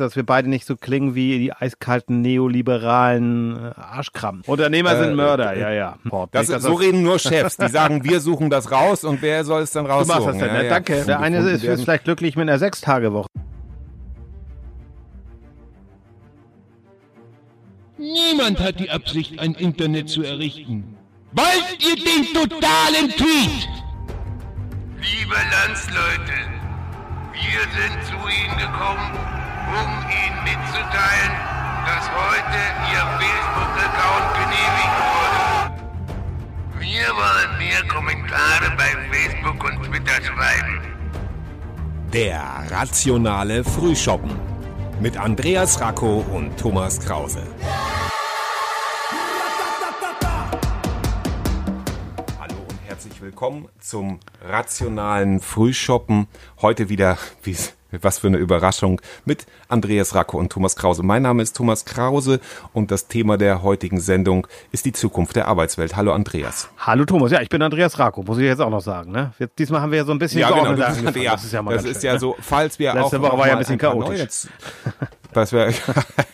dass wir beide nicht so klingen wie die eiskalten neoliberalen äh, Arschkrammen. Unternehmer äh, sind Mörder, äh, ja, ja. Das, das, so reden nur Chefs, die sagen, wir suchen das raus und wer soll es dann raussuchen? Du machst das dann, ja, ja. danke. Der eine ist, ist vielleicht glücklich mit einer Sechstagewoche. Niemand hat die Absicht, ein Internet zu errichten. Wollt ihr den totalen Tweet? Liebe Landsleute, wir sind zu Ihnen gekommen, um Ihnen mitzuteilen, dass heute Ihr Facebook-Account genehmigt wurde. Wir wollen mehr Kommentare bei Facebook und Twitter schreiben. Der rationale Frühschoppen mit Andreas Racco und Thomas Krause. willkommen zum rationalen Frühshoppen. Heute wieder, wie was für eine Überraschung, mit Andreas Racco und Thomas Krause. Mein Name ist Thomas Krause und das Thema der heutigen Sendung ist die Zukunft der Arbeitswelt. Hallo Andreas. Hallo Thomas, ja, ich bin Andreas Racco, muss ich jetzt auch noch sagen. Ne? Jetzt, diesmal haben wir ja so ein bisschen... Ja, genau, das, ja, das ist ja, mal das ist ja so, falls wir Letzte auch... Woche war ja ein bisschen chaotisch. dass wir,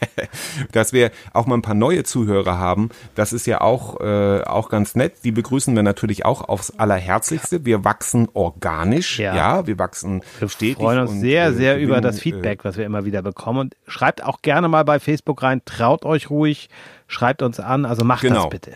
dass wir auch mal ein paar neue Zuhörer haben. Das ist ja auch, äh, auch ganz nett. Die begrüßen wir natürlich auch aufs Allerherzlichste. Wir wachsen organisch, ja, ja wir wachsen wir stetig. Wir freuen uns und, sehr, äh, sehr äh, über das Feedback, was wir immer wieder bekommen. Und schreibt auch gerne mal bei Facebook rein, traut euch ruhig, schreibt uns an, also macht genau. das bitte.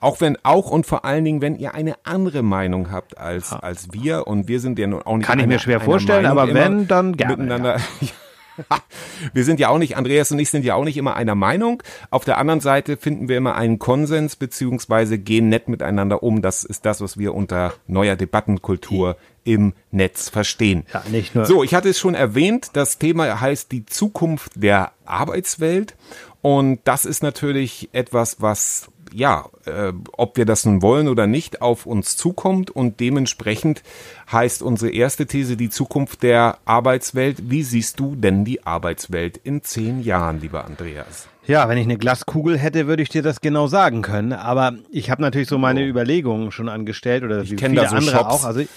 Auch wenn, auch und vor allen Dingen, wenn ihr eine andere Meinung habt als, als wir und wir sind ja nun auch nicht Kann ich mir schwer vorstellen, Meinung aber wenn, dann gerne. Miteinander, ja. wir sind ja auch nicht, Andreas und ich sind ja auch nicht immer einer Meinung. Auf der anderen Seite finden wir immer einen Konsens beziehungsweise gehen nett miteinander um. Das ist das, was wir unter neuer Debattenkultur im Netz verstehen. Ja, nicht nur. So, ich hatte es schon erwähnt, das Thema heißt die Zukunft der Arbeitswelt. Und das ist natürlich etwas, was ja, äh, ob wir das nun wollen oder nicht, auf uns zukommt und dementsprechend heißt unsere erste These die Zukunft der Arbeitswelt. Wie siehst du denn die Arbeitswelt in zehn Jahren, lieber Andreas? Ja, wenn ich eine Glaskugel hätte, würde ich dir das genau sagen können. Aber ich habe natürlich so meine oh. Überlegungen schon angestellt oder ich wie viele da so andere Shops. auch. Also ich,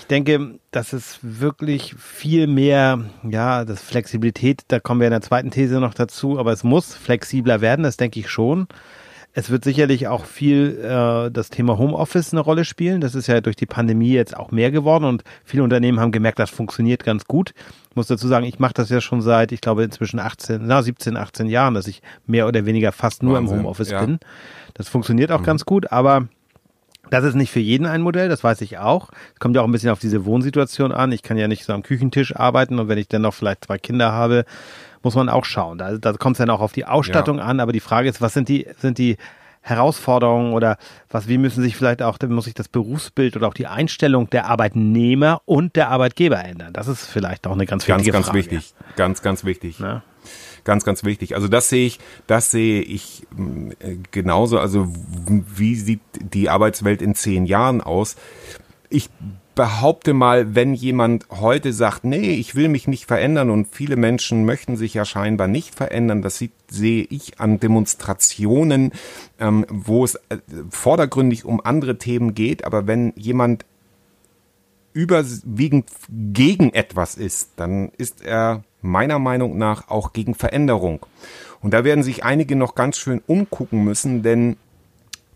ich denke, dass es wirklich viel mehr, ja, das Flexibilität, da kommen wir in der zweiten These noch dazu, aber es muss flexibler werden, das denke ich schon. Es wird sicherlich auch viel äh, das Thema Homeoffice eine Rolle spielen. Das ist ja durch die Pandemie jetzt auch mehr geworden und viele Unternehmen haben gemerkt, das funktioniert ganz gut. Ich muss dazu sagen, ich mache das ja schon seit, ich glaube, inzwischen 18, na, 17, 18 Jahren, dass ich mehr oder weniger fast nur Wahnsinn, im Homeoffice ja. bin. Das funktioniert auch mhm. ganz gut, aber das ist nicht für jeden ein Modell, das weiß ich auch. Es kommt ja auch ein bisschen auf diese Wohnsituation an. Ich kann ja nicht so am Küchentisch arbeiten und wenn ich dann noch vielleicht zwei Kinder habe, muss man auch schauen. Da, da kommt es dann auch auf die Ausstattung ja. an, aber die Frage ist, was sind die, sind die Herausforderungen oder was, wie müssen sich vielleicht auch, muss sich das Berufsbild oder auch die Einstellung der Arbeitnehmer und der Arbeitgeber ändern? Das ist vielleicht auch eine ganz wichtige ganz, Frage. Ganz, ganz wichtig. Ganz, ganz wichtig. Ja. Ganz, ganz wichtig. Also das sehe ich, das sehe ich äh, genauso. Also wie sieht die Arbeitswelt in zehn Jahren aus? Ich behaupte mal, wenn jemand heute sagt, nee, ich will mich nicht verändern und viele Menschen möchten sich ja scheinbar nicht verändern, das sieht, sehe ich an Demonstrationen, ähm, wo es äh, vordergründig um andere Themen geht, aber wenn jemand überwiegend gegen etwas ist, dann ist er meiner Meinung nach auch gegen Veränderung. Und da werden sich einige noch ganz schön umgucken müssen, denn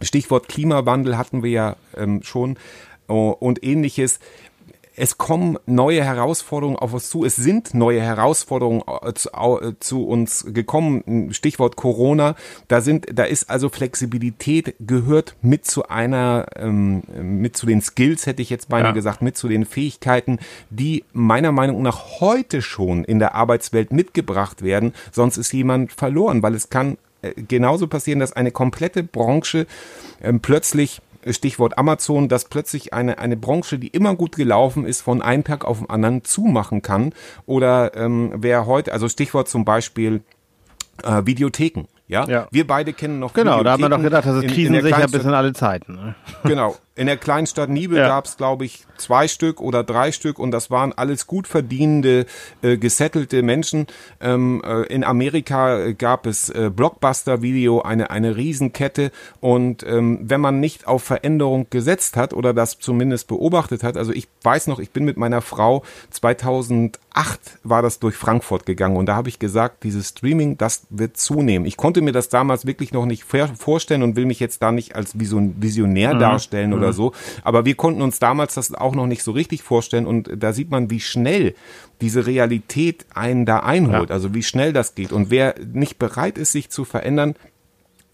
Stichwort Klimawandel hatten wir ja ähm, schon. Oh, und ähnliches. Es kommen neue Herausforderungen auf uns zu. Es sind neue Herausforderungen äh, zu, äh, zu uns gekommen. Stichwort Corona. Da sind, da ist also Flexibilität gehört mit zu einer, ähm, mit zu den Skills, hätte ich jetzt beinahe ja. gesagt, mit zu den Fähigkeiten, die meiner Meinung nach heute schon in der Arbeitswelt mitgebracht werden. Sonst ist jemand verloren, weil es kann äh, genauso passieren, dass eine komplette Branche ähm, plötzlich Stichwort Amazon, dass plötzlich eine, eine Branche, die immer gut gelaufen ist, von einem Tag auf den anderen zumachen kann. Oder ähm, wer heute, also Stichwort zum Beispiel äh, Videotheken. Ja? ja, wir beide kennen noch Genau, da haben wir doch gedacht, das ist krisensicher bis in alle Zeiten. Ne? Genau, In der kleinen Stadt Niebel ja. gab es, glaube ich, zwei Stück oder drei Stück und das waren alles gut verdienende, äh, gesettelte Menschen. Ähm, äh, in Amerika gab es äh, Blockbuster Video, eine, eine Riesenkette und ähm, wenn man nicht auf Veränderung gesetzt hat oder das zumindest beobachtet hat, also ich weiß noch, ich bin mit meiner Frau 2008 war das durch Frankfurt gegangen und da habe ich gesagt, dieses Streaming, das wird zunehmen. Ich konnte mir das damals wirklich noch nicht vorstellen und will mich jetzt da nicht als Visionär mhm. darstellen oder mhm. so, aber wir konnten uns damals das auch noch nicht so richtig vorstellen und da sieht man, wie schnell diese Realität einen da einholt, ja. also wie schnell das geht und wer nicht bereit ist, sich zu verändern,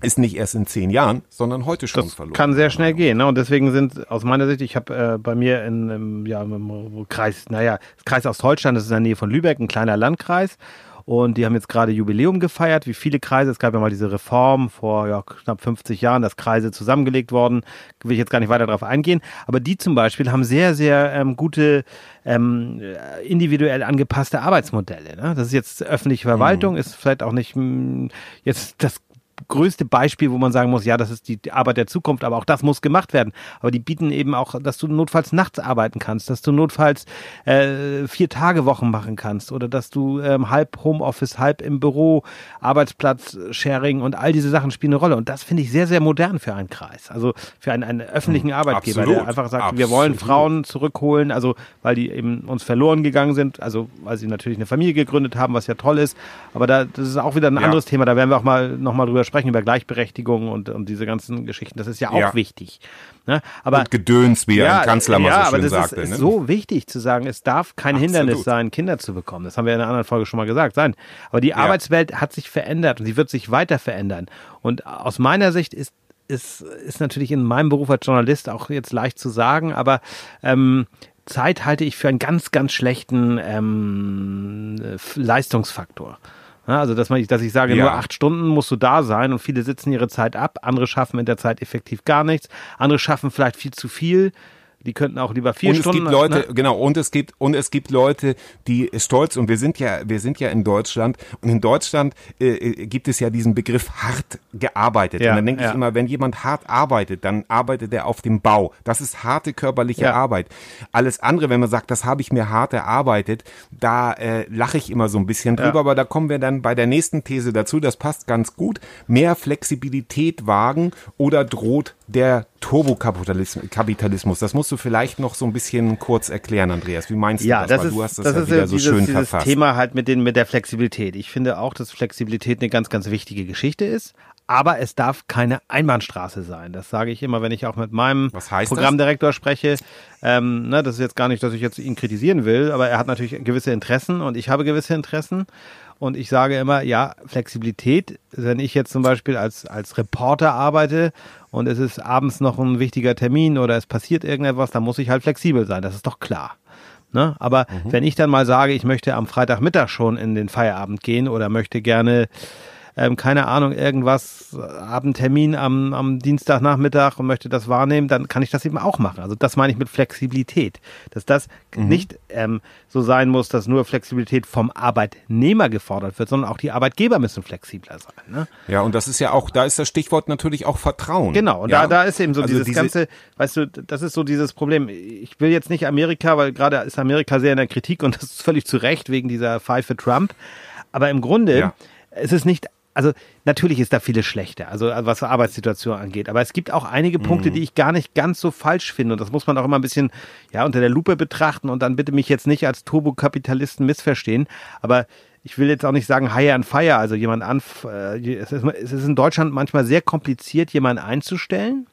ist nicht erst in zehn Jahren, sondern heute schon das verloren. Kann sehr schnell gehen. Ne? Und deswegen sind aus meiner Sicht, ich habe äh, bei mir in, im, ja, im Kreis, naja, Kreis Ostholstein, das ist in der Nähe von Lübeck, ein kleiner Landkreis. Und die haben jetzt gerade Jubiläum gefeiert, wie viele Kreise. Es gab ja mal diese Reform vor ja, knapp 50 Jahren, dass Kreise zusammengelegt worden. Will ich jetzt gar nicht weiter darauf eingehen. Aber die zum Beispiel haben sehr, sehr ähm, gute ähm, individuell angepasste Arbeitsmodelle. Ne? Das ist jetzt öffentliche Verwaltung, mhm. ist vielleicht auch nicht mh, hm, jetzt das größte Beispiel, wo man sagen muss, ja, das ist die Arbeit der Zukunft, aber auch das muss gemacht werden. Aber die bieten eben auch, dass du notfalls nachts arbeiten kannst, dass du notfalls äh, vier Tage Wochen machen kannst oder dass du ähm, halb Homeoffice, halb im Büro, Arbeitsplatz, Sharing und all diese Sachen spielen eine Rolle. Und das finde ich sehr, sehr modern für einen Kreis. Also für einen, einen öffentlichen hm, Arbeitgeber, Absolut. der einfach sagt, Absolut. wir wollen Frauen zurückholen, also weil die eben uns verloren gegangen sind, also weil sie natürlich eine Familie gegründet haben, was ja toll ist. Aber da, das ist auch wieder ein ja. anderes Thema, da werden wir auch mal nochmal drüber sprechen, über Gleichberechtigung und, und diese ganzen Geschichten. Das ist ja auch ja. wichtig. Ne? Aber, und Gedöns, wie ja, ein Kanzler mal ja, so schön aber das sagte. Ist, ne? ist so wichtig zu sagen, es darf kein Absolut. Hindernis sein, Kinder zu bekommen. Das haben wir in einer anderen Folge schon mal gesagt. Sein. Aber die ja. Arbeitswelt hat sich verändert und sie wird sich weiter verändern. Und aus meiner Sicht ist ist, ist natürlich in meinem Beruf als Journalist auch jetzt leicht zu sagen, aber ähm, Zeit halte ich für einen ganz, ganz schlechten ähm, Leistungsfaktor. Also, dass, man, dass ich sage, ja. nur acht Stunden musst du da sein und viele sitzen ihre Zeit ab. Andere schaffen in der Zeit effektiv gar nichts. Andere schaffen vielleicht viel zu viel. Die könnten auch lieber vier und Stunden. Es gibt Leute, ne? genau, und es gibt, und es gibt Leute, die stolz, und wir sind ja, wir sind ja in Deutschland, und in Deutschland äh, äh gibt es ja diesen Begriff hart gearbeitet. Ja, und dann denke ja. ich immer, wenn jemand hart arbeitet, dann arbeitet er auf dem Bau. Das ist harte körperliche ja. Arbeit. Alles andere, wenn man sagt, das habe ich mir hart erarbeitet, da äh, lache ich immer so ein bisschen drüber, aber da kommen wir dann bei der nächsten These dazu, das passt ganz gut. Mehr Flexibilität wagen oder droht der Turbokapitalismus. Das musst du vielleicht noch so ein bisschen kurz erklären, Andreas. Wie meinst du ja, das? das ist, du hast das, das ja ist wieder so dieses, schön dieses verfasst. Thema halt mit, den, mit der Flexibilität. Ich finde auch, dass Flexibilität eine ganz, ganz wichtige Geschichte ist. Aber es darf keine Einbahnstraße sein. Das sage ich immer, wenn ich auch mit meinem Programmdirektor das? spreche. Ähm, ne, das ist jetzt gar nicht, dass ich jetzt ihn kritisieren will, aber er hat natürlich gewisse Interessen und ich habe gewisse Interessen. Und ich sage immer, ja, Flexibilität, wenn ich jetzt zum Beispiel als, als Reporter arbeite und es ist abends noch ein wichtiger Termin oder es passiert irgendetwas, dann muss ich halt flexibel sein, das ist doch klar. Ne? Aber mhm. wenn ich dann mal sage, ich möchte am Freitagmittag schon in den Feierabend gehen oder möchte gerne ähm, keine Ahnung, irgendwas, Abendtermin am, am Dienstagnachmittag und möchte das wahrnehmen, dann kann ich das eben auch machen. Also das meine ich mit Flexibilität. Dass das mhm. nicht ähm, so sein muss, dass nur Flexibilität vom Arbeitnehmer gefordert wird, sondern auch die Arbeitgeber müssen flexibler sein. Ne? Ja, und das ist ja auch, da ist das Stichwort natürlich auch Vertrauen. Genau, und ja? da, da ist eben so also dieses diese ganze, weißt du, das ist so dieses Problem. Ich will jetzt nicht Amerika, weil gerade ist Amerika sehr in der Kritik und das ist völlig zu Recht wegen dieser Pfeife Trump. Aber im Grunde, ja. es ist nicht also natürlich ist da vieles schlechter, also was Arbeitssituation angeht. Aber es gibt auch einige Punkte, mhm. die ich gar nicht ganz so falsch finde. Und das muss man auch immer ein bisschen ja unter der Lupe betrachten und dann bitte mich jetzt nicht als Turbokapitalisten missverstehen. Aber ich will jetzt auch nicht sagen Hire and Fire, also jemand an. Äh, es, ist, es ist in Deutschland manchmal sehr kompliziert, jemanden einzustellen.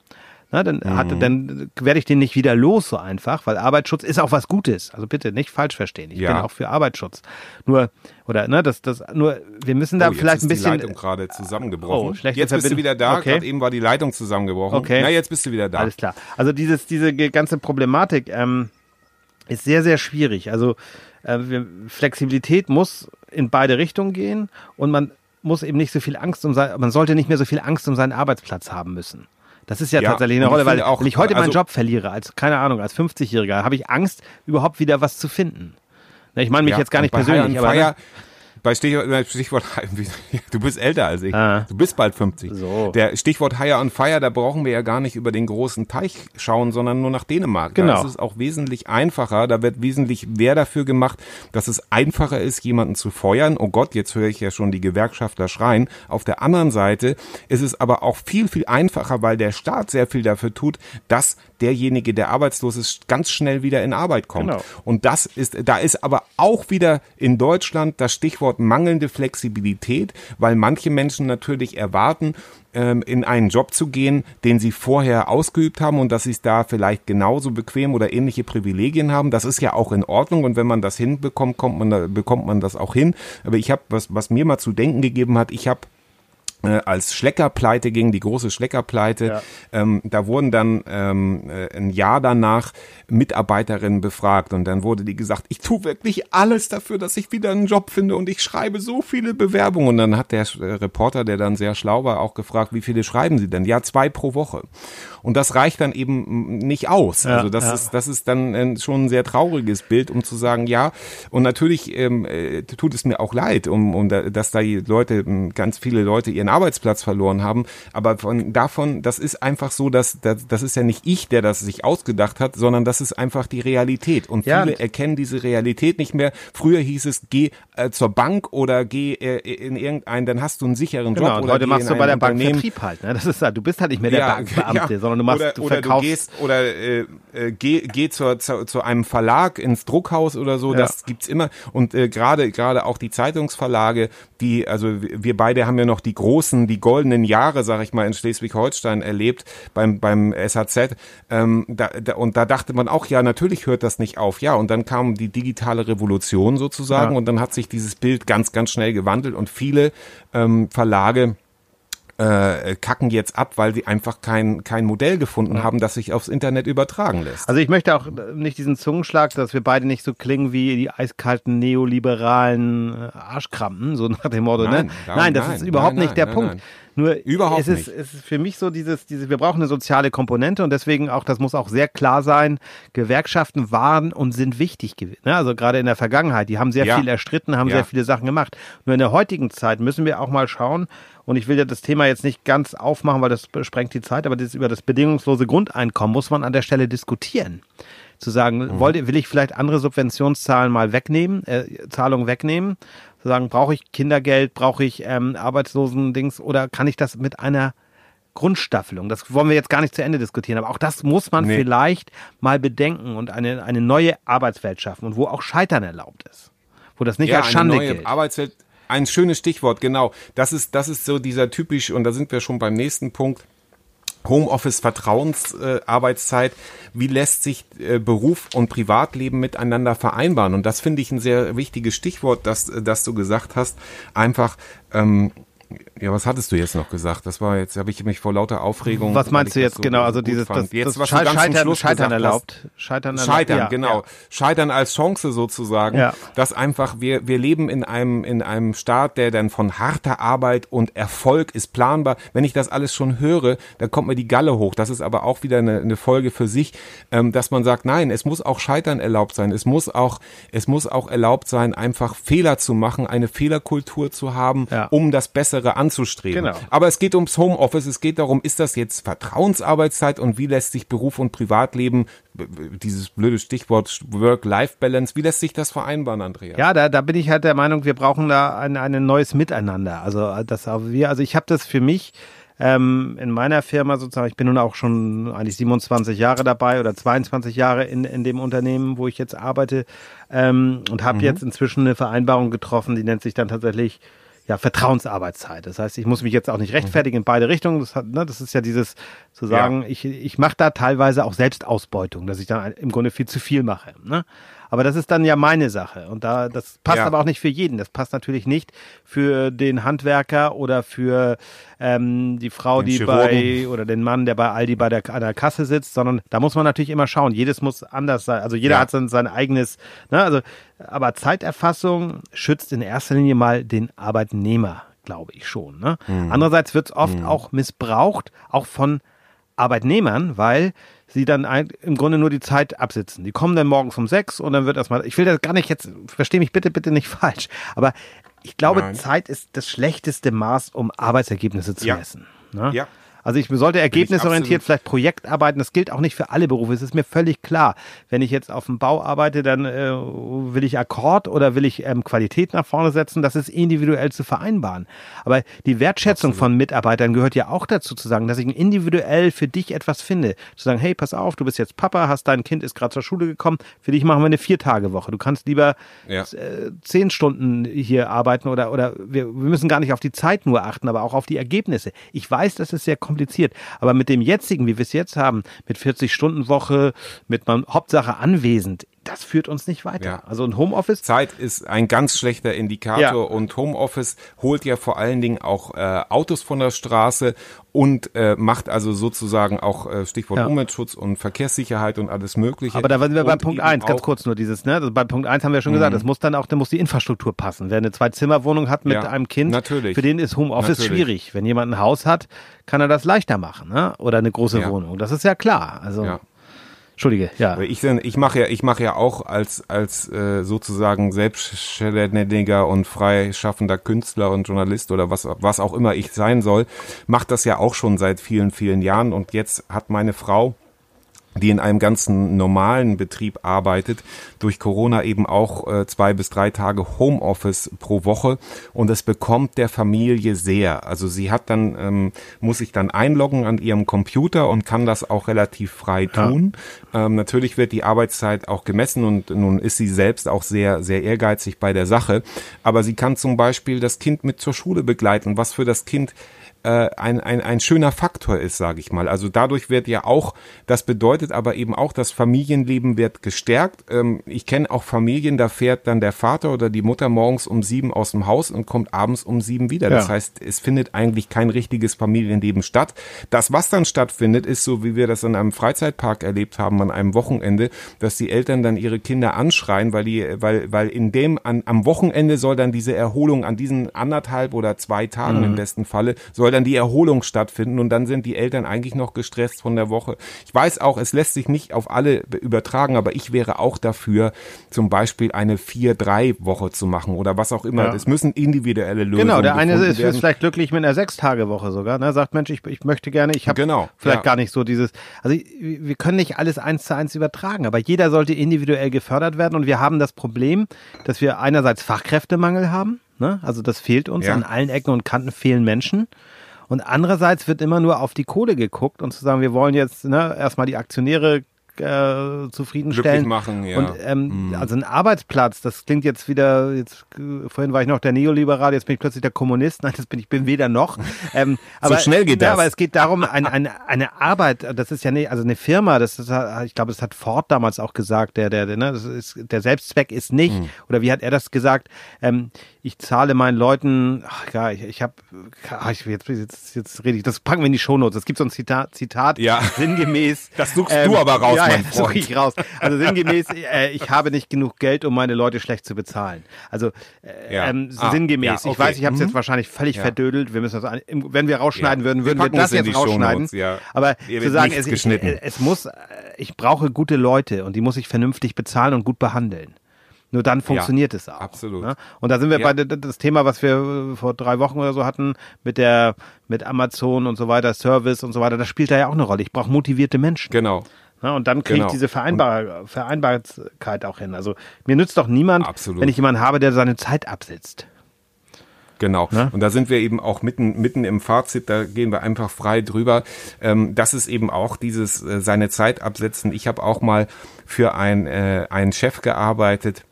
Na, dann, mhm. hat, dann werde ich den nicht wieder los so einfach, weil Arbeitsschutz ist auch was Gutes. Also bitte nicht falsch verstehen. Ich ja. bin auch für Arbeitsschutz. Nur, oder, ne, das, das, nur, wir müssen da oh, vielleicht ein bisschen. Die Leitung gerade zusammengebrochen. Oh, schlechte jetzt bist du wieder da. Okay. Gerade eben war die Leitung zusammengebrochen. Okay. Na, jetzt bist du wieder da. Alles klar. Also dieses, diese ganze Problematik ähm, ist sehr, sehr schwierig. Also äh, Flexibilität muss in beide Richtungen gehen und man muss eben nicht so viel Angst um sein, man sollte nicht mehr so viel Angst um seinen Arbeitsplatz haben müssen. Das ist ja, ja tatsächlich eine Rolle, weil auch, wenn ich heute also, meinen Job verliere, als, keine Ahnung, als 50-Jähriger, habe ich Angst, überhaupt wieder was zu finden. Ich meine mich ja, jetzt gar nicht persönlich, aber. Fire, bei Stichwort, Stichwort, du bist älter als ich. Ah. Du bist bald 50. So. Der Stichwort Hire on Fire, da brauchen wir ja gar nicht über den großen Teich schauen, sondern nur nach Dänemark. Genau. Da ist es auch wesentlich einfacher. Da wird wesentlich mehr dafür gemacht, dass es einfacher ist, jemanden zu feuern. Oh Gott, jetzt höre ich ja schon die Gewerkschafter schreien. Auf der anderen Seite ist es aber auch viel, viel einfacher, weil der Staat sehr viel dafür tut, dass derjenige, der arbeitslos ist, ganz schnell wieder in Arbeit kommt. Genau. Und das ist, da ist aber auch wieder in Deutschland das Stichwort mangelnde Flexibilität, weil manche Menschen natürlich erwarten, ähm, in einen Job zu gehen, den sie vorher ausgeübt haben und dass sie es da vielleicht genauso bequem oder ähnliche Privilegien haben. Das ist ja auch in Ordnung und wenn man das hinbekommt, kommt man da, bekommt man das auch hin. Aber ich habe, was, was mir mal zu denken gegeben hat, ich habe äh, als Schleckerpleite ging, die große Schleckerpleite. Ja. Ähm, da wurden dann ähm, äh, ein Jahr danach Mitarbeiterinnen befragt und dann wurde die gesagt, ich tue wirklich alles dafür, dass ich wieder einen Job finde und ich schreibe so viele Bewerbungen. Und dann hat der äh, Reporter, der dann sehr schlau war, auch gefragt, wie viele schreiben Sie denn? Ja, zwei pro Woche. Und das reicht dann eben nicht aus. Ja, also das ja. ist das ist dann schon ein sehr trauriges Bild, um zu sagen, ja. Und natürlich ähm, äh, tut es mir auch leid, um, um da, dass da die Leute, ganz viele Leute ihren Arbeitsplatz verloren haben. Aber von davon, das ist einfach so, dass das, das ist ja nicht ich, der das sich ausgedacht hat, sondern das ist einfach die Realität. Und viele ja. erkennen diese Realität nicht mehr. Früher hieß es, geh äh, zur Bank oder geh äh, in irgendeinen, dann hast du einen sicheren Job. Genau, und heute machst du bei der Bank Vertrieb halt. Ne? Das ist du bist halt nicht mehr der Bankbeamte, sondern sondern du machst, oder, du oder du gehst oder äh, äh, geh, geh zur, zu, zu einem Verlag ins Druckhaus oder so. Ja. Das gibt's immer und äh, gerade gerade auch die Zeitungsverlage, die also wir beide haben ja noch die großen, die goldenen Jahre, sag ich mal, in Schleswig-Holstein erlebt beim beim SHZ. Ähm, da, da, und da dachte man auch, ja natürlich hört das nicht auf. Ja und dann kam die digitale Revolution sozusagen ja. und dann hat sich dieses Bild ganz ganz schnell gewandelt und viele ähm, Verlage äh, kacken jetzt ab, weil sie einfach kein, kein Modell gefunden haben, das sich aufs Internet übertragen lässt. Also ich möchte auch nicht diesen Zungenschlag, dass wir beide nicht so klingen wie die eiskalten neoliberalen äh, Arschkrampen, so nach dem Motto, ne? nein, ne? Nein, das nein, ist überhaupt nein, nicht der Punkt. Nur Überhaupt es ist, nicht. es ist für mich so dieses, dieses, wir brauchen eine soziale Komponente und deswegen auch, das muss auch sehr klar sein, Gewerkschaften waren und sind wichtig gewesen. Ne? Also gerade in der Vergangenheit, die haben sehr ja. viel erstritten, haben ja. sehr viele Sachen gemacht. Nur in der heutigen Zeit müssen wir auch mal schauen, und ich will ja das Thema jetzt nicht ganz aufmachen, weil das sprengt die Zeit, aber das, über das bedingungslose Grundeinkommen muss man an der Stelle diskutieren. Zu sagen, mhm. wollte, will ich vielleicht andere Subventionszahlen mal wegnehmen, äh, Zahlungen wegnehmen, zu sagen, brauche ich Kindergeld, brauche ich ähm, Arbeitslosendings oder kann ich das mit einer Grundstaffelung. Das wollen wir jetzt gar nicht zu Ende diskutieren, aber auch das muss man nee. vielleicht mal bedenken und eine, eine neue Arbeitswelt schaffen und wo auch Scheitern erlaubt ist. Wo das nicht ja, als Schande eine neue gilt. Arbeitswelt, ein schönes Stichwort, genau. Das ist, das ist so dieser typisch, und da sind wir schon beim nächsten Punkt, Homeoffice Vertrauensarbeitszeit, äh, wie lässt sich äh, Beruf und Privatleben miteinander vereinbaren? Und das finde ich ein sehr wichtiges Stichwort, das, das du gesagt hast. Einfach ähm, ja, was hattest du jetzt noch gesagt? Das war jetzt, habe ich mich vor lauter Aufregung. Was meinst du jetzt so genau? Also dieses das, jetzt, was Scheitern, Scheitern, Scheitern erlaubt. Scheitern, erlaubt. Scheitern, ja, genau. Ja. Scheitern als Chance sozusagen. Ja. Dass einfach wir wir leben in einem in einem Staat, der dann von harter Arbeit und Erfolg ist planbar. Wenn ich das alles schon höre, dann kommt mir die Galle hoch. Das ist aber auch wieder eine, eine Folge für sich, ähm, dass man sagt, nein, es muss auch Scheitern erlaubt sein. Es muss auch es muss auch erlaubt sein, einfach Fehler zu machen, eine Fehlerkultur zu haben, ja. um das Bessere anzunehmen anzustreben. Genau. Aber es geht ums Homeoffice, es geht darum, ist das jetzt Vertrauensarbeitszeit und wie lässt sich Beruf und Privatleben, dieses blöde Stichwort Work-Life-Balance, wie lässt sich das vereinbaren, Andrea? Ja, da, da bin ich halt der Meinung, wir brauchen da ein, ein neues Miteinander. Also das wir, also ich habe das für mich ähm, in meiner Firma sozusagen, ich bin nun auch schon eigentlich 27 Jahre dabei oder 22 Jahre in, in dem Unternehmen, wo ich jetzt arbeite ähm, und habe mhm. jetzt inzwischen eine Vereinbarung getroffen, die nennt sich dann tatsächlich ja, Vertrauensarbeitszeit. Das heißt, ich muss mich jetzt auch nicht rechtfertigen in beide Richtungen. Das, hat, ne, das ist ja dieses zu sagen, ja. ich, ich mache da teilweise auch Selbstausbeutung, dass ich dann im Grunde viel zu viel mache. Ne? Aber das ist dann ja meine Sache. Und da, das passt ja. aber auch nicht für jeden. Das passt natürlich nicht für den Handwerker oder für ähm, die Frau, den die Chirurgen. bei, oder den Mann, der bei Aldi bei der, an der Kasse sitzt, sondern da muss man natürlich immer schauen. Jedes muss anders sein. Also jeder ja. hat sein, sein eigenes, ne, also, aber Zeiterfassung schützt in erster Linie mal den Arbeitnehmer, glaube ich schon. Ne? Mhm. Andererseits wird es oft mhm. auch missbraucht, auch von Arbeitnehmern, weil sie dann ein, im Grunde nur die Zeit absitzen. Die kommen dann morgens um sechs und dann wird erstmal, ich will das gar nicht jetzt, verstehe mich bitte, bitte nicht falsch, aber Ich glaube, Nein. Zeit ist das schlechteste Maß, um Arbeitsergebnisse zu ja. messen. Ne? Ja. Also ich sollte ergebnisorientiert vielleicht Projekt arbeiten. Das gilt auch nicht für alle Berufe. Es ist mir völlig klar. Wenn ich jetzt auf dem Bau arbeite, dann äh, will ich Akkord oder will ich ähm, Qualität nach vorne setzen. Das ist individuell zu vereinbaren. Aber die Wertschätzung Absolut. von Mitarbeitern gehört ja auch dazu zu sagen, dass ich individuell für dich etwas finde. Zu sagen, hey, pass auf, du bist jetzt Papa, hast dein Kind ist gerade zur Schule gekommen. Für dich machen wir eine Vier-Tage-Woche. Du kannst lieber ja. äh, zehn Stunden hier arbeiten oder oder wir, wir müssen gar nicht auf die Zeit nur achten, aber auch auf die Ergebnisse. Ich weiß, das ist sehr kompliziert kompliziert. Aber mit dem jetzigen, wie wir es jetzt haben, mit 40-Stunden-Woche, mit man Hauptsache anwesend, das führt uns nicht weiter. Ja. Also ein Homeoffice. Zeit ist ein ganz schlechter Indikator ja. und Homeoffice holt ja vor allen Dingen auch äh, Autos von der Straße und äh, macht also sozusagen auch äh, Stichwort ja. Umweltschutz und Verkehrssicherheit und alles Mögliche. Aber da sind wir bei Punkt eins, ganz kurz nur dieses, ne? Also bei Punkt eins haben wir schon mhm. gesagt, es muss dann auch, da muss die Infrastruktur passen. Wer eine Zwei-Zimmer-Wohnung hat mit einem Kind, natürlich. für den ist Homeoffice natürlich. schwierig. Wenn jemand ein Haus hat, kann er das leichter machen, ne? Oder eine große Wohnung. Das ist ja klar. Also. Entschuldige, ja. Ich, ich mache ja, ich mache ja auch als als äh, sozusagen selbstständiger und freischaffender Künstler und Journalist oder was was auch immer ich sein soll, mache das ja auch schon seit vielen vielen Jahren und jetzt hat meine Frau die in einem ganzen normalen Betrieb arbeitet, durch Corona eben auch äh, zwei bis drei Tage Homeoffice pro Woche und es bekommt der Familie sehr. Also sie hat dann, ähm, muss sich dann einloggen an ihrem Computer und kann das auch relativ frei tun. Ja. Ähm, natürlich wird die Arbeitszeit auch gemessen und nun ist sie selbst auch sehr, sehr ehrgeizig bei der Sache. Aber sie kann zum Beispiel das Kind mit zur Schule begleiten, was für das Kind äh, ein, ein, ein schöner Faktor ist, sage ich mal. Also dadurch wird ja auch, das bedeutet aber eben auch, das Familienleben wird gestärkt. Ähm, ich kenne auch Familien, da fährt dann der Vater oder die Mutter morgens um sieben aus dem Haus und kommt abends um sieben wieder. Ja. Das heißt, es findet eigentlich kein richtiges Familienleben statt. Das, was dann stattfindet, ist so, wie wir das in einem Freizeitpark erlebt haben an einem Wochenende, dass die Eltern dann ihre Kinder anschreien, weil die, weil, weil in dem, an, am Wochenende soll dann diese Erholung an diesen anderthalb oder zwei Tagen mhm. im besten Falle, soll dann die Erholung stattfinden und dann sind die Eltern eigentlich noch gestresst von der Woche. Ich weiß auch, es lässt sich nicht auf alle übertragen, aber ich wäre auch dafür, zum Beispiel eine 4-3-Woche zu machen oder was auch immer. Es müssen individuelle Lösungen Genau, der eine ist, ist vielleicht glücklich mit einer Sechs-Tage-Woche sogar, ne? sagt Mensch, ich, ich möchte gerne, ich habe genau, vielleicht ja. gar nicht so dieses, also wir können nicht alles eins zu eins übertragen, aber jeder sollte individuell gefördert werden und wir haben das Problem, dass wir einerseits Fachkräftemangel haben, ne? also das fehlt uns, ja. an allen Ecken und Kanten fehlen Menschen und andererseits wird immer nur auf die Kohle geguckt und zu sagen, wir wollen jetzt ne, erstmal die Aktionäre äh, zufriedenstellen. machen, ja. Und ähm, mm. also ein Arbeitsplatz, das klingt jetzt wieder, jetzt äh, vorhin war ich noch der Neoliberal, jetzt bin ich plötzlich der Kommunist. Nein, das bin ich bin weder noch. Ähm, aber, so schnell geht das. Ja, aber es geht darum, ein, ein, eine Arbeit, das ist ja nicht, also eine Firma, das ist, ich glaube, das hat Ford damals auch gesagt, der, der, der, ne, das ist, der Selbstzweck ist nicht, mm. oder wie hat er das gesagt? Ähm, ich zahle meinen Leuten, ach, ja, ich, ich habe, jetzt, jetzt, jetzt rede ich, das packen wir in die Shownotes. Es gibt so ein Zitat, Zitat ja. sinngemäß. Das suchst ähm, du aber raus, ja, mein Freund. suche ich raus. Also sinngemäß, äh, ich habe nicht genug Geld, um meine Leute schlecht zu bezahlen. Also äh, ja. ähm, ah, sinngemäß. Ja, okay. Ich weiß, ich habe es mhm. jetzt wahrscheinlich völlig verdödelt. Wir müssen das, wenn wir rausschneiden würden, würden wir, wir das jetzt rausschneiden. Aber zu sagen, es, ich, es muss, äh, ich brauche gute Leute und die muss ich vernünftig bezahlen und gut behandeln. Nur dann funktioniert ja, es auch. Absolut. Ne? Und da sind wir ja. bei das Thema, was wir vor drei Wochen oder so hatten, mit der, mit Amazon und so weiter, Service und so weiter, das spielt da ja auch eine Rolle. Ich brauche motivierte Menschen. Genau. Ne? und dann kriege genau. ich diese Vereinbar Vereinbarkeit auch hin. Also mir nützt doch niemand, Absolut. wenn ich jemanden habe, der seine Zeit absitzt. Genau. Ne? Und da sind wir eben auch mitten, mitten im Fazit, da gehen wir einfach frei drüber. Ähm, das ist eben auch dieses äh, seine Zeit absetzen. Ich habe auch mal für ein, äh, einen Chef gearbeitet,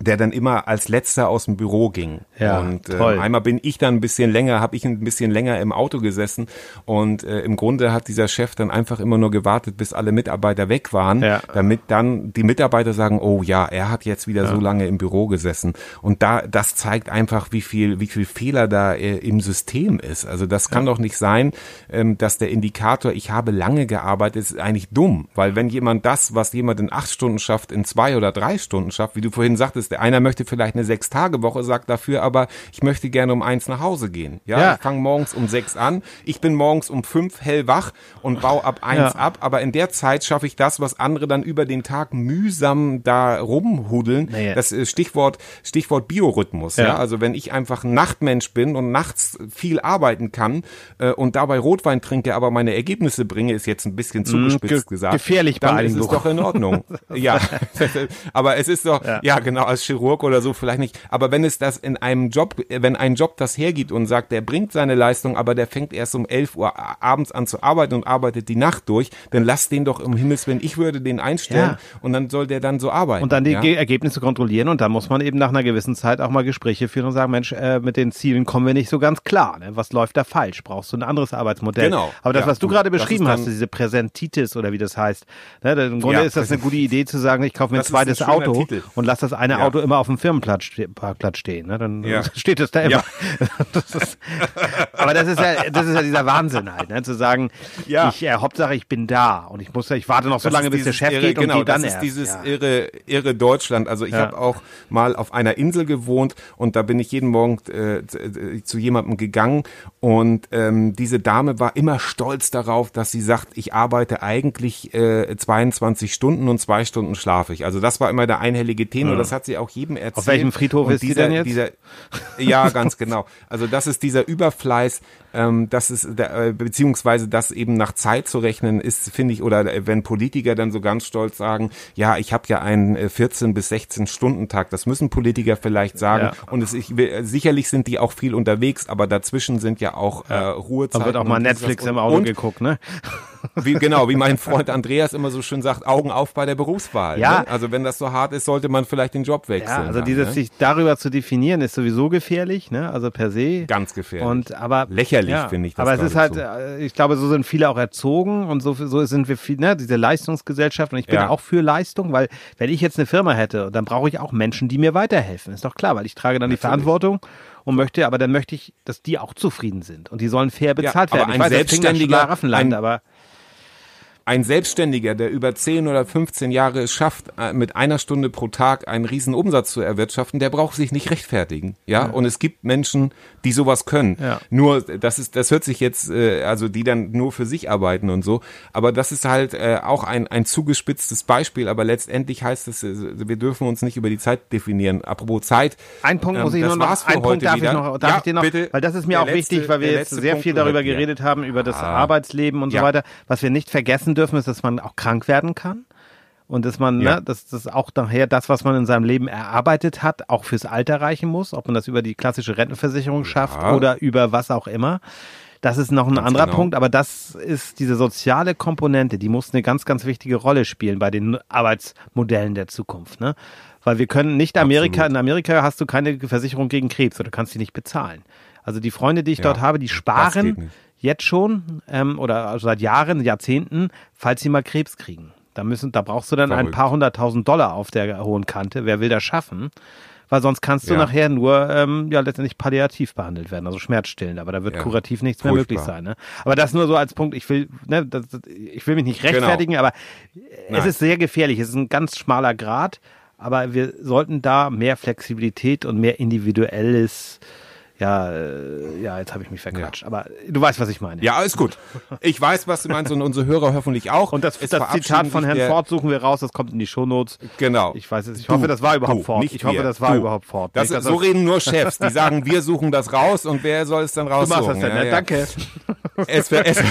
der dann immer als letzter aus dem Büro ging. Ja, und äh, einmal bin ich dann ein bisschen länger, habe ich ein bisschen länger im Auto gesessen und äh, im Grunde hat dieser Chef dann einfach immer nur gewartet, bis alle Mitarbeiter weg waren, ja. damit dann die Mitarbeiter sagen, oh ja, er hat jetzt wieder ja. so lange im Büro gesessen. Und da das zeigt einfach, wie viel wie viel Fehler da äh, im System ist. Also das kann ja. doch nicht sein, ähm, dass der Indikator, ich habe lange gearbeitet, ist eigentlich dumm, weil wenn jemand das, was jemand in acht Stunden schafft, in zwei oder drei Stunden schafft, wie du vorhin sagtest ist. Der einer möchte vielleicht eine Sechs-Tage-Woche, sagt dafür, aber ich möchte gerne um eins nach Hause gehen. Ja, ja. ich fange morgens um sechs an, ich bin morgens um fünf hellwach und baue ab eins ja. ab, aber in der Zeit schaffe ich das, was andere dann über den Tag mühsam da rumhudeln. Naja. Das ist Stichwort, Stichwort Biorhythmus. Ja. ja. also wenn ich einfach ein Nachtmensch bin und nachts viel arbeiten kann äh, und dabei Rotwein trinke, aber meine Ergebnisse bringe, ist jetzt ein bisschen mhm, zugespitzt Ge gesagt. Gefährlich dann ist es doch in Ordnung. ja, aber es ist doch, ja. ja. genau, als Chirurg oder so vielleicht nicht. Aber wenn es das in einem Job, wenn ein Job das hergibt und sagt, der bringt seine Leistung, aber der fängt erst um 11 Uhr abends an zu arbeiten und arbeitet die Nacht durch, dann lass den doch im Himmels, wenn ich würde den einstellen ja. und dann soll der dann so arbeiten. Und dann die ja? Ergebnisse kontrollieren und dann muss man eben nach einer gewissen Zeit auch mal Gespräche führen und sagen, Mensch, äh, mit den Zielen kommen wir nicht so ganz klar. Ne? Was läuft da falsch? Brauchst du ein anderes Arbeitsmodell? Genau. Aber das, was du gerade beschrieben hast, diese Präsentitis oder wie das heißt, ne? im Grunde ist das eine gute Idee zu sagen, ich kaufe mir ein zweites Auto Titel. und lass das eine Auto immer auf dem Firmenparkplatz stehen. Ne? Dann steht es da immer. das ist, aber das ist ja, das ist ja dieser Wahnsinn halt, ne? zu sagen, ich, äh, Hauptsache ich bin da und ich muss, ich warte noch so lange, bis der Chef irre, geht und genau, dann das ist erst. dieses ja. irre, irre Deutschland. Also ich ja. habe auch mal auf einer Insel gewohnt und da bin ich jeden Morgen äh, zu jemandem gegangen und ähm, diese Dame war immer stolz darauf, dass sie sagt, ich arbeite eigentlich äh, 22 Stunden und zwei Stunden schlafe ich. Also das war immer der einhellige Tenor. Ja. Das hat sie auch jedem erzählt. Auf welchem Friedhof und ist dieser, sie denn jetzt? Dieser, ja, ganz genau. Also das ist dieser Überfleiß, ähm, das ist äh, beziehungsweise das eben nach Zeit zu rechnen ist, finde ich, oder wenn Politiker dann so ganz stolz sagen, ja, ich habe ja einen 14 äh, bis 16 Stunden Tag. Das müssen Politiker vielleicht sagen. Ja. Und es, ich, sicherlich sind die auch viel unterwegs, aber dazwischen sind ja auch äh, Ruhezeiten. Da wird auch mal Netflix im Auto geguckt, ne? Wie, genau, wie mein Freund Andreas immer so schön sagt, Augen auf bei der Berufswahl. Ja. Ne? Also wenn das so hart ist, sollte man vielleicht den Job wechseln. Ja, also dieses ne? sich darüber zu definieren ist sowieso gefährlich, ne? Also per se. Ganz gefährlich. Und aber lächerlich ja, finde ich das. Aber es ist halt, so. Äh, ich glaube, so sind viele auch erzogen und so, so sind wir viel, ne? Diese Leistungsgesellschaft und ich bin ja. auch für Leistung, weil wenn ich jetzt eine Firma hätte, dann brauche ich auch Menschen, die mir weiterhelfen. Ist doch klar, weil ich trage dann Natürlich. die Verantwortung und möchte, aber dann möchte ich, dass die auch zufrieden sind und die sollen fair bezahlt ja, werden. Ich weiß, selbstständiger, ein, aber ein Selbstständiger, der über 10 oder 15 Jahre es schafft, äh, mit einer Stunde pro Tag einen riesen Umsatz zu erwirtschaften, der braucht sich nicht rechtfertigen. Ja, ja. und es gibt Menschen, die sowas können. Ja. Nur, das ist, das hört sich jetzt, äh, also die dann nur für sich arbeiten und so. Aber das ist halt äh, auch ein, ein zugespitztes Beispiel. Aber letztendlich heißt es, wir dürfen uns nicht über die Zeit definieren. Apropos Zeit. Ein Punkt muss ähm, ich nur noch, ein Punkt darf wieder. ich noch, darf ja, ich dir noch, bitte, weil das ist mir auch letzte, wichtig, weil wir jetzt sehr Punkt viel darüber geredet haben, über das ah. Arbeitsleben und so weiter. Was wir nicht vergessen ist, dass man auch krank werden kann. Und dass man, ja. ne, dass das auch nachher das, was man in seinem Leben erarbeitet hat, auch fürs Alter reichen muss, ob man das über die klassische Rentenversicherung ja. schafft oder über was auch immer. Das ist noch ein ganz anderer genau. Punkt, aber das ist diese soziale Komponente, die muss eine ganz, ganz wichtige Rolle spielen bei den Arbeitsmodellen der Zukunft, ne? Weil wir können nicht Amerika, Absolut. in Amerika hast du keine Versicherung gegen Krebs oder du kannst sie nicht bezahlen. Also die Freunde, die ich ja, dort habe, die sparen jetzt schon ähm, oder also seit Jahren, Jahrzehnten, falls sie mal Krebs kriegen. Da müssen, da brauchst du dann Verrückt. ein paar hunderttausend Dollar auf der hohen Kante. Wer will das schaffen? Weil sonst kannst du ja. nachher nur ähm, ja letztendlich palliativ behandelt werden, also schmerzstillend. Aber da wird ja. kurativ nichts Furchtbar. mehr möglich sein. Ne? Aber das nur so als Punkt. Ich will, ne, das, ich will mich nicht genau. rechtfertigen, genau. aber Nein. es ist sehr gefährlich. Es ist ein ganz schmaler Grad. Aber wir sollten da mehr Flexibilität und mehr individuelles ja, äh, ja, jetzt habe ich mich verquatscht. Ja. Aber du weißt, was ich meine. Ja, alles gut. Ich weiß, was du meinst und unsere Hörer hoffentlich auch. Und das, das Zitat von Herrn Ford suchen wir raus, das kommt in die Shownotes. Genau. Ich weiß es. Ich du, hoffe, das war überhaupt du, Ford. ich hoffe, das war du. überhaupt Ford. Das, nicht, so reden nur Chefs. Die sagen, wir suchen das raus und wer soll es dann raussuchen? Du machst das denn, ja, ne? ja. Danke. Es, es,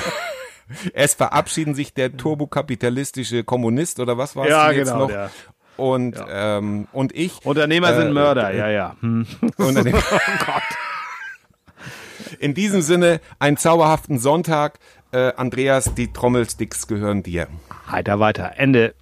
es verabschieden sich der turbokapitalistische Kommunist oder was war es ja, jetzt genau, noch? Ja und ja. ähm, und ich. Unternehmer äh, sind Mörder, ja, ja. Hm. Unternehmer. oh Gott. In diesem Sinne, einen zauberhaften Sonntag. Äh, Andreas, die Trommelsticks gehören dir. Heiter weiter. Ende.